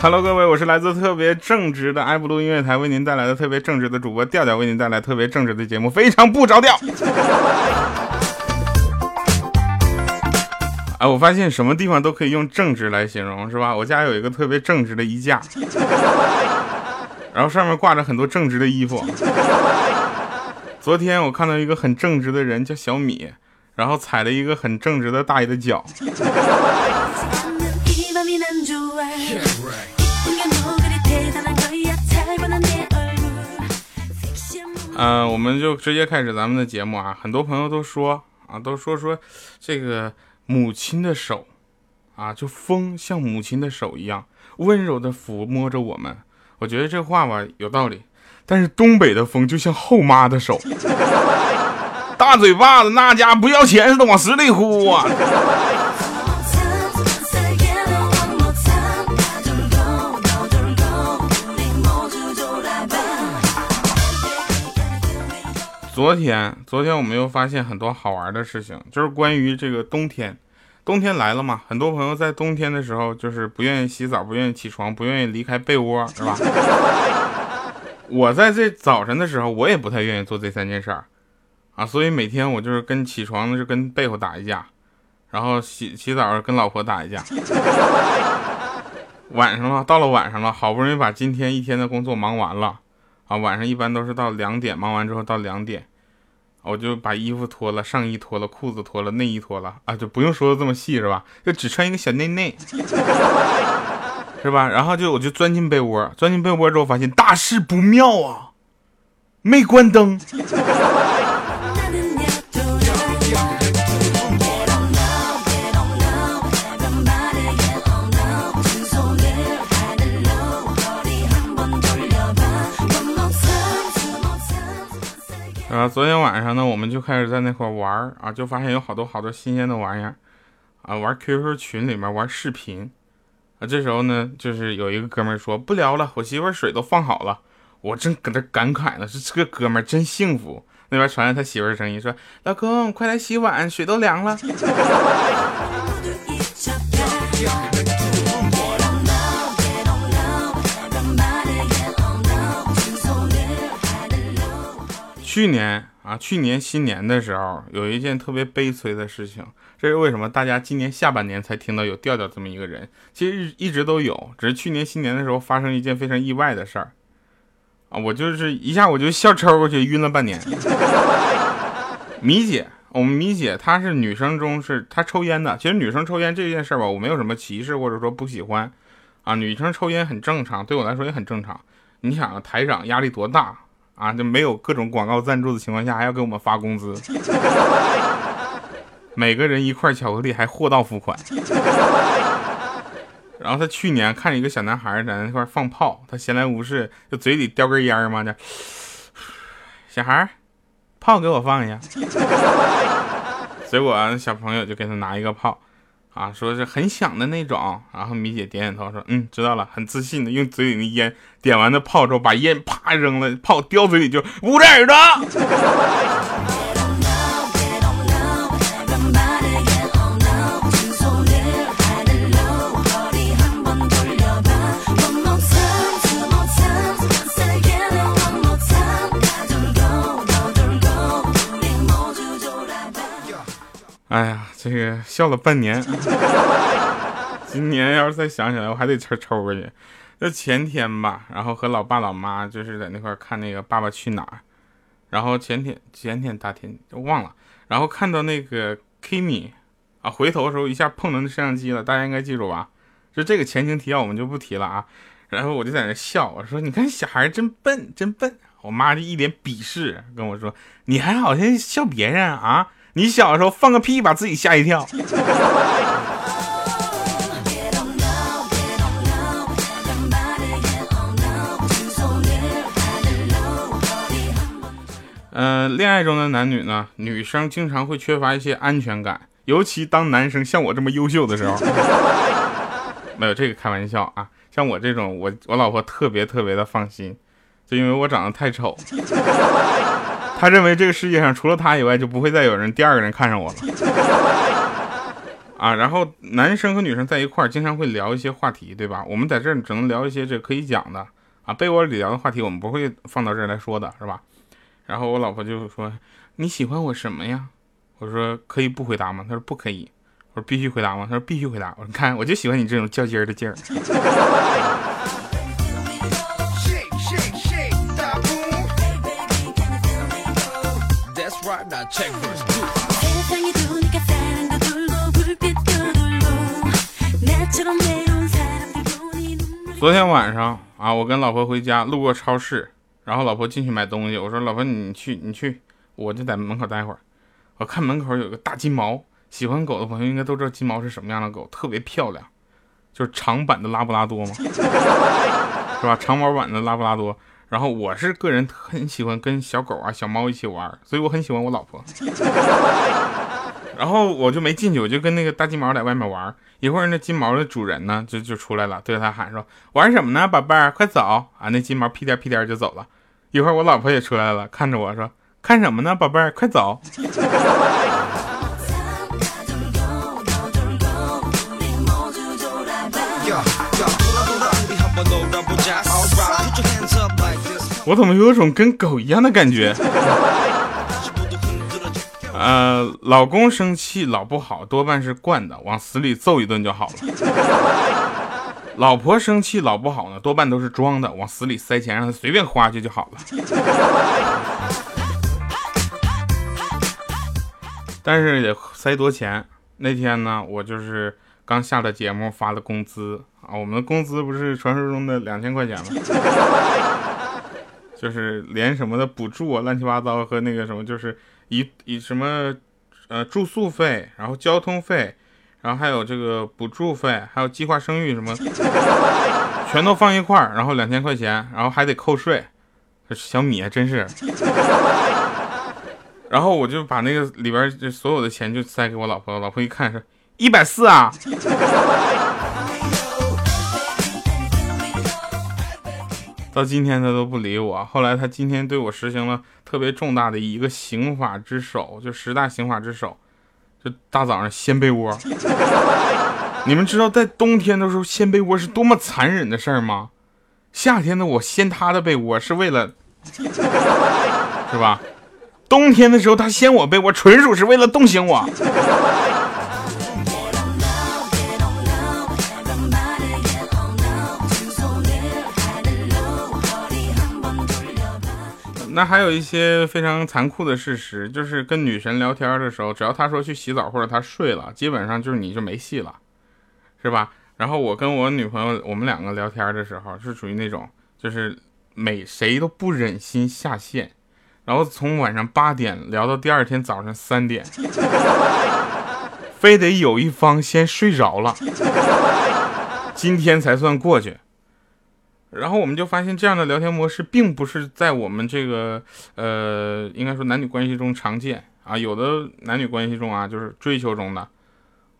Hello，各位，我是来自特别正直的埃布鲁音乐台，为您带来的特别正直的主播调调，为您带来特别正直的节目，非常不着调。哎，我发现什么地方都可以用正直来形容，是吧？我家有一个特别正直的衣架，然后上面挂着很多正直的衣服。昨天我看到一个很正直的人叫小米，然后踩了一个很正直的大爷的脚。嗯，我们就直接开始咱们的节目啊！很多朋友都说啊，都说说这个母亲的手啊，就风像母亲的手一样温柔的抚摸着我们。我觉得这话吧有道理，但是东北的风就像后妈的手，大嘴巴子那家不要钱似的往死里呼啊！昨天，昨天我们又发现很多好玩的事情，就是关于这个冬天。冬天来了嘛，很多朋友在冬天的时候就是不愿意洗澡，不愿意起床，不愿意离开被窝，是吧？我在这早晨的时候，我也不太愿意做这三件事儿啊，所以每天我就是跟起床是跟被窝打一架，然后洗洗澡跟老婆打一架。晚上了，到了晚上了，好不容易把今天一天的工作忙完了。啊，晚上一般都是到两点，忙完之后到两点，我就把衣服脱了，上衣脱了，裤子脱了，内衣脱了，啊，就不用说的这么细是吧？就只穿一个小内内，是吧？然后就我就钻进被窝，钻进被窝之后发现大事不妙啊，没关灯。昨天晚上呢，我们就开始在那块玩啊，就发现有好多好多新鲜的玩意儿啊，玩 QQ 群里面玩视频啊。这时候呢，就是有一个哥们说不聊了，我媳妇水都放好了。我正搁这感慨呢，是这个哥们真幸福。那边传来他媳妇声音说：“老公，快来洗碗，水都凉了。” 去年啊，去年新年的时候，有一件特别悲催的事情。这是为什么？大家今年下半年才听到有调调这么一个人，其实一直都有，只是去年新年的时候发生一件非常意外的事儿啊！我就是一下我就笑抽过去，晕了半年。米姐，我们米姐她是女生中是她抽烟的。其实女生抽烟这件事吧，我没有什么歧视或者说不喜欢啊，女生抽烟很正常，对我来说也很正常。你想啊台长压力多大？啊，就没有各种广告赞助的情况下，还要给我们发工资，每个人一块巧克力，还货到付款。然后他去年看着一个小男孩在那块放炮，他闲来无事就嘴里叼根烟嘛，就小孩炮给我放一下。结果小朋友就给他拿一个炮。啊，说是很响的那种，然后米姐点点头说，嗯，知道了，很自信的用嘴里的烟点完的炮之后，把烟啪扔了，炮叼嘴里就捂着耳朵。这个笑了半年，今年要是再想起来，我还得抽抽过去。就前天吧，然后和老爸老妈就是在那块看那个《爸爸去哪儿》，然后前天前天大天就忘了，然后看到那个 Kimi 啊，回头的时候一下碰到那摄像机了，大家应该记住吧？就这个前情提要我们就不提了啊。然后我就在那笑，我说：“你看小孩真笨，真笨。”我妈就一脸鄙视跟我说：“你还好像笑别人啊？”你小的时候放个屁把自己吓一跳。嗯，恋爱中的男女呢，女生经常会缺乏一些安全感，尤其当男生像我这么优秀的时候。没有这个开玩笑啊，像我这种，我我老婆特别特别的放心就因为我长得太丑。他认为这个世界上除了他以外，就不会再有人第二个人看上我了。啊，然后男生和女生在一块儿，经常会聊一些话题，对吧？我们在这儿只能聊一些这可以讲的啊，被窝里聊的话题，我们不会放到这儿来说的，是吧？然后我老婆就说：“你喜欢我什么呀？”我说：“可以不回答吗？”他说：“不可以。”我说：“必须回答吗？”他说：“必须回答。”我说：“你看，我就喜欢你这种较劲儿的劲儿。”昨天晚上啊，我跟老婆回家，路过超市，然后老婆进去买东西，我说：“老婆，你去，你去，我就在门口待会儿。”我看门口有个大金毛，喜欢狗的朋友应该都知道金毛是什么样的狗，特别漂亮，就是长版的拉布拉多嘛，是吧？长毛版的拉布拉多。然后我是个人很喜欢跟小狗啊、小猫一起玩，所以我很喜欢我老婆。然后我就没进去，我就跟那个大金毛在外面玩。一会儿那金毛的主人呢，就就出来了，对着他喊说：“玩什么呢，宝贝儿，快走啊！”那金毛屁颠屁颠就走了。一会儿我老婆也出来了，看着我说：“看什么呢，宝贝儿，快走。”我怎么有种跟狗一样的感觉？呃，老公生气老不好，多半是惯的，往死里揍一顿就好了。老婆生气老不好呢，多半都是装的，往死里塞钱，让他随便花去就好了。但是也塞多钱。那天呢，我就是刚下了节目，发了工资啊，我们的工资不是传说中的两千块钱吗？就是连什么的补助啊，乱七八糟和那个什么，就是以以什么，呃，住宿费，然后交通费，然后还有这个补助费，还有计划生育什么，全都放一块儿，然后两千块钱，然后还得扣税。小米还真是。然后我就把那个里边这所有的钱就塞给我老婆，老婆一看是一百四啊。到今天他都不理我。后来他今天对我实行了特别重大的一个刑法之首，就十大刑法之首，就大早上掀被窝。你们知道在冬天的时候掀被窝是多么残忍的事儿吗？夏天的我掀他的被窝是为了，是吧？冬天的时候他掀我被窝，纯属是为了冻醒我。那还有一些非常残酷的事实，就是跟女神聊天的时候，只要她说去洗澡或者她睡了，基本上就是你就没戏了，是吧？然后我跟我女朋友，我们两个聊天的时候，是属于那种就是每谁都不忍心下线，然后从晚上八点聊到第二天早上三点，非得有一方先睡着了，今天才算过去。然后我们就发现，这样的聊天模式并不是在我们这个呃，应该说男女关系中常见啊。有的男女关系中啊，就是追求中的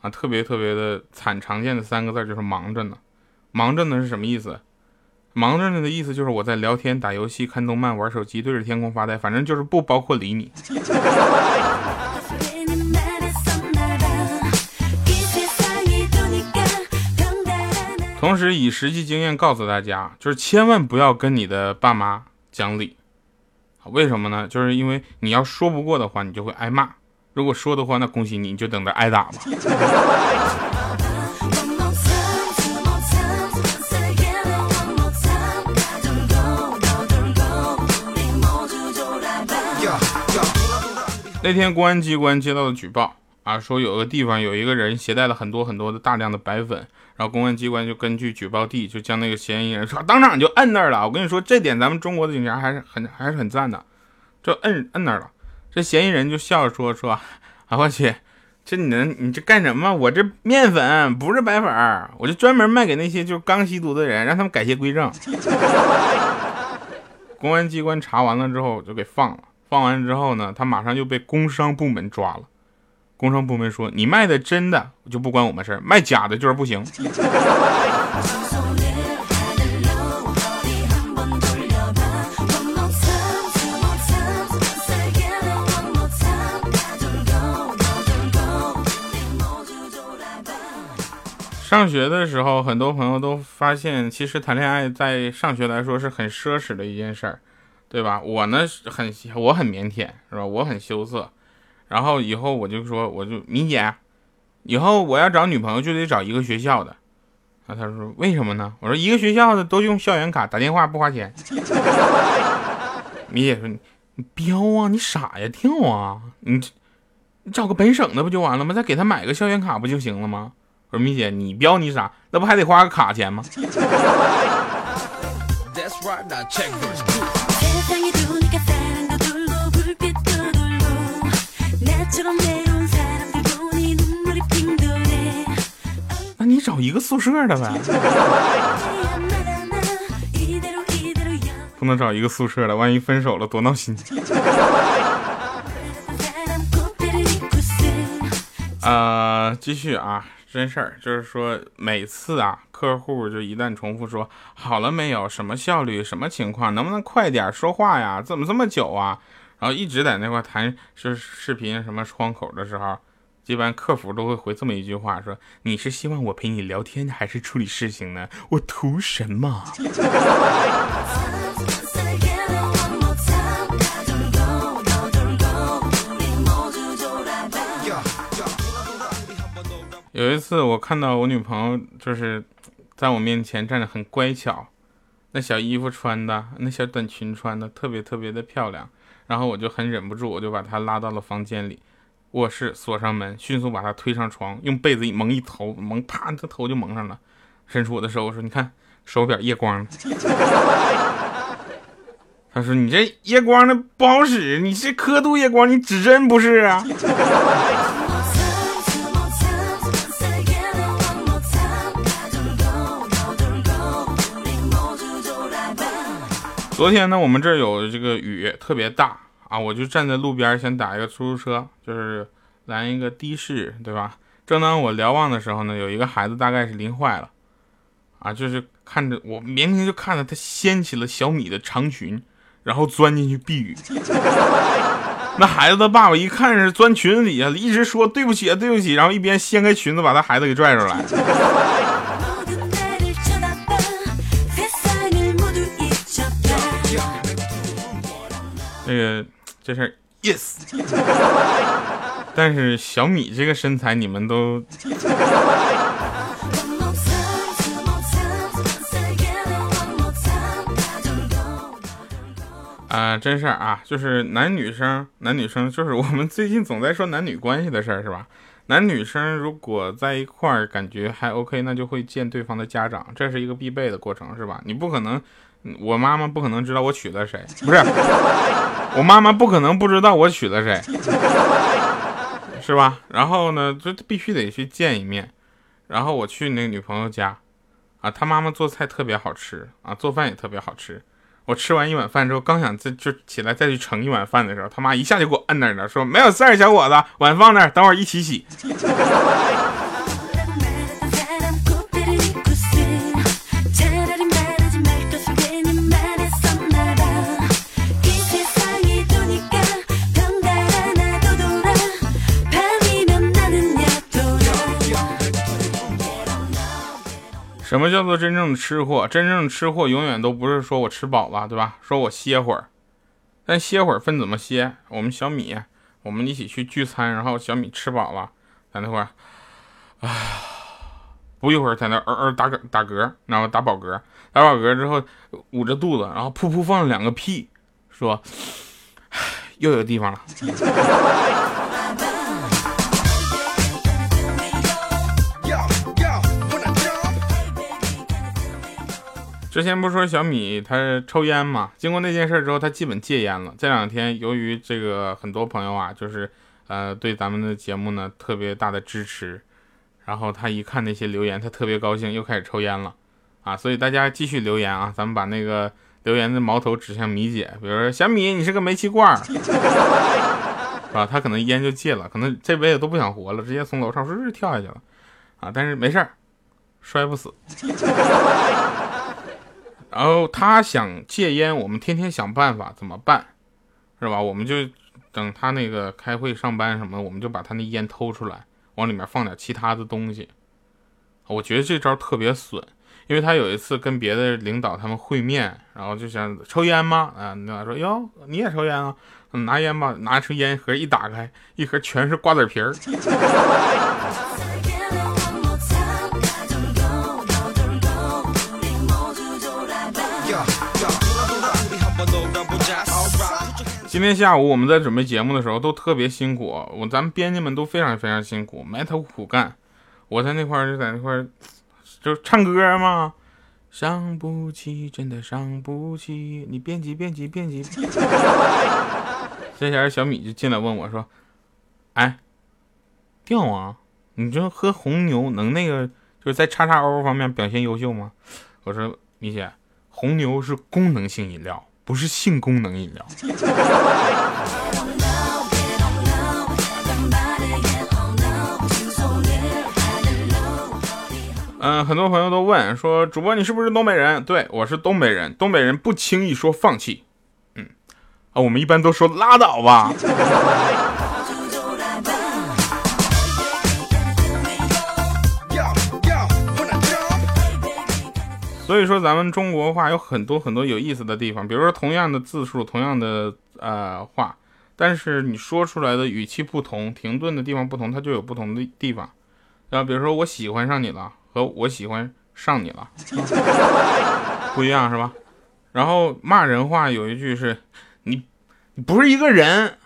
啊，特别特别的惨。常见的三个字就是忙着呢。忙着呢是什么意思？忙着呢的意思就是我在聊天、打游戏、看动漫、玩手机、对着天空发呆，反正就是不包括理你。同时以实际经验告诉大家，就是千万不要跟你的爸妈讲理，为什么呢？就是因为你要说不过的话，你就会挨骂；如果说的话，那恭喜你，你就等着挨打吧。那天公安机关接到的举报。啊，说有个地方有一个人携带了很多很多的大量的白粉，然后公安机关就根据举报地就将那个嫌疑人说当场就摁那儿了。我跟你说这点咱们中国的警察还是很还是很赞的，就摁摁那儿了。这嫌疑人就笑着说说啊，我去，这你能你这干什么？我这面粉不是白粉，我就专门卖给那些就是刚吸毒的人，让他们改邪归正。公安机关查完了之后就给放了，放完之后呢，他马上就被工商部门抓了。工商部门说你卖的真的就不关我们事儿卖假的就是不行。上学的时候很多朋友都发现其实谈恋爱在上学来说是很奢侈的一件事儿对吧？我呢很我很腼腆是吧？我很羞涩。然后以后我就说，我就米姐，以后我要找女朋友就得找一个学校的。啊，他说为什么呢？我说一个学校的都用校园卡，打电话不花钱。米姐说你彪啊，你傻呀，跳啊，你你找个本省的不就完了吗？再给他买个校园卡不就行了吗？我说米姐，你彪你傻，那不还得花个卡钱吗？那你找一个宿舍的呗，不能找一个宿舍的，万一分手了多闹心。呃，继续啊，真事儿就是说，每次啊，客户就一旦重复说好了没有，什么效率，什么情况，能不能快点说话呀？怎么这么久啊？然后一直在那块谈是视频什么窗口的时候。一般客服都会回这么一句话：说你是希望我陪你聊天，还是处理事情呢？我图什么？有一次我看到我女朋友就是在我面前站着很乖巧，那小衣服穿的，那小短裙穿的特别特别的漂亮，然后我就很忍不住，我就把他拉到了房间里。卧室锁上门，迅速把他推上床，用被子一蒙一头，蒙啪，他头就蒙上了。伸出我的手，我说：“你看手表夜光。”他说：“你这夜光的不好使，你是刻度夜光，你指针不是啊？”昨天呢，我们这儿有这个雨特别大。啊，我就站在路边想打一个出租车，就是拦一个的士，对吧？正当我瞭望的时候呢，有一个孩子大概是淋坏了，啊，就是看着我明明就看着他掀起了小米的长裙，然后钻进去避雨。那孩子的爸爸一看是钻裙子底下，一直说对不起啊，对不起，然后一边掀开裙子把他孩子给拽出来。这个。这是 yes，但是小米这个身材你们都 啊，真事儿啊，就是男女生，男女生就是我们最近总在说男女关系的事儿，是吧？男女生如果在一块儿感觉还 OK，那就会见对方的家长，这是一个必备的过程，是吧？你不可能。我妈妈不可能知道我娶了谁，不是，我妈妈不可能不知道我娶了谁，是吧？然后呢，就必须得去见一面。然后我去那女朋友家，啊，她妈妈做菜特别好吃啊，做饭也特别好吃。我吃完一碗饭之后，刚想再就起来再去盛一碗饭的时候，他妈一下就给我摁那儿了，说没有事儿，小伙子，碗放那儿，等会儿一起洗。什么叫做真正的吃货？真正的吃货永远都不是说我吃饱了，对吧？说我歇会儿，但歇会儿分怎么歇？我们小米，我们一起去聚餐，然后小米吃饱了，在那块儿，啊，不一会儿在那儿儿打嗝打嗝，然后打饱嗝，打饱嗝之后捂着肚子，然后噗噗放了两个屁，说又有地方了。之前不是说小米他抽烟嘛？经过那件事之后，他基本戒烟了。这两天由于这个很多朋友啊，就是呃对咱们的节目呢特别大的支持，然后他一看那些留言，他特别高兴，又开始抽烟了啊！所以大家继续留言啊，咱们把那个留言的矛头指向米姐，比如说小米，你是个煤气罐，是吧？他可能烟就戒了，可能这辈子都不想活了，直接从楼上唰跳下去了啊！但是没事儿，摔不死。然后他想戒烟，我们天天想办法怎么办，是吧？我们就等他那个开会上班什么，我们就把他那烟偷出来，往里面放点其他的东西。我觉得这招特别损，因为他有一次跟别的领导他们会面，然后就想抽烟吗？啊，领导说哟，你也抽烟啊？拿烟吧，拿出烟盒一打开，一盒全是瓜子皮儿。今天下午我们在准备节目的时候都特别辛苦，我咱们编辑们都非常非常辛苦，埋头苦干。我在那块儿就在那块儿就唱歌嘛，伤不起，真的伤不起，你编辑编辑编辑。这前小米就进来问我说：“哎，调啊，你这喝红牛能那个就是在叉叉 O 方面表现优秀吗？”我说：“米姐，红牛是功能性饮料。”不是性功能饮料。嗯，很多朋友都问说，主播你是不是东北人？对，我是东北人。东北人不轻易说放弃。嗯，啊，我们一般都说拉倒吧。所以说，咱们中国话有很多很多有意思的地方，比如说同样的字数，同样的呃话，但是你说出来的语气不同，停顿的地方不同，它就有不同的地方。然后比如说我喜欢上你了，和我喜欢上你了，不一样是吧？然后骂人话有一句是，你你不是一个人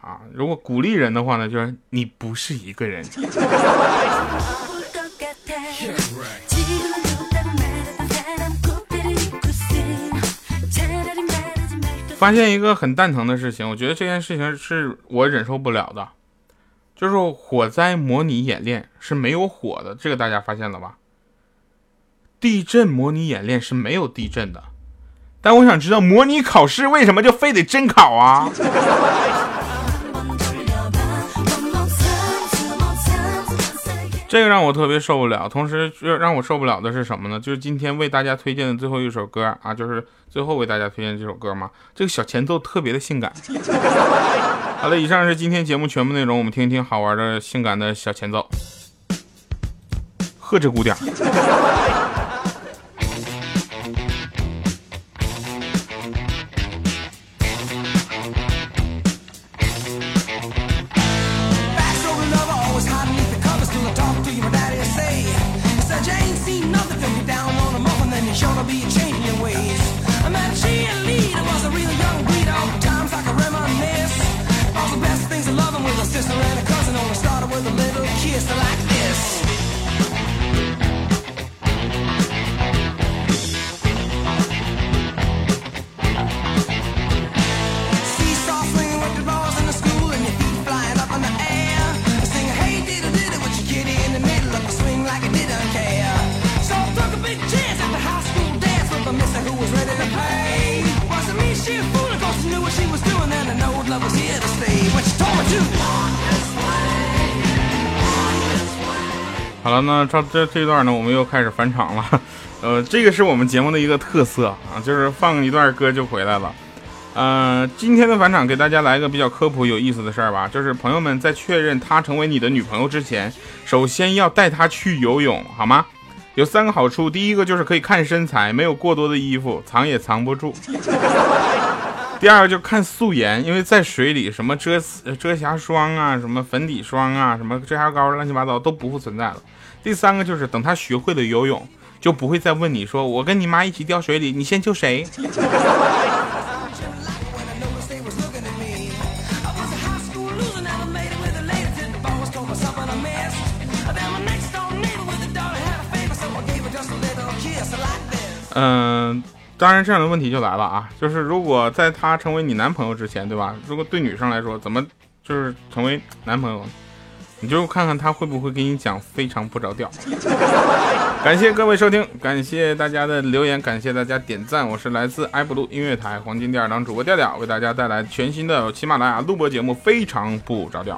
啊。如果鼓励人的话呢，就是你不是一个人。发现一个很蛋疼的事情，我觉得这件事情是我忍受不了的，就是火灾模拟演练是没有火的，这个大家发现了吧？地震模拟演练是没有地震的，但我想知道模拟考试为什么就非得真考啊？这个让我特别受不了，同时让我受不了的是什么呢？就是今天为大家推荐的最后一首歌啊，就是最后为大家推荐这首歌嘛。这个小前奏特别的性感。好了，以上是今天节目全部内容，我们听一听好玩的性感的小前奏，呵，这鼓点。好了，那这这这段呢，我们又开始返场了。呃，这个是我们节目的一个特色啊，就是放一段歌就回来了。呃，今天的返场给大家来一个比较科普有意思的事儿吧，就是朋友们在确认她成为你的女朋友之前，首先要带她去游泳，好吗？有三个好处，第一个就是可以看身材，没有过多的衣服，藏也藏不住。第二个就看素颜，因为在水里什么遮遮瑕霜啊，什么粉底霜啊，什么遮瑕膏乱七八糟都不复存在了。第三个就是等他学会了游泳，就不会再问你说我跟你妈一起掉水里，你先救谁？嗯。当然，这样的问题就来了啊，就是如果在他成为你男朋友之前，对吧？如果对女生来说，怎么就是成为男朋友？你就看看他会不会给你讲非常不着调。感谢各位收听，感谢大家的留言，感谢大家点赞。我是来自埃布鲁音乐台黄金第二档主播调调，为大家带来全新的喜马拉雅录播节目《非常不着调》。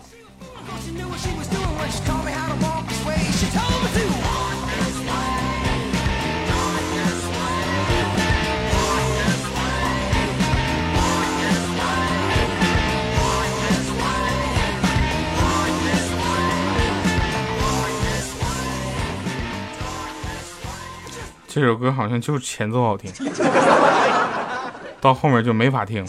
这首歌好像就是前奏好听，到后面就没法听。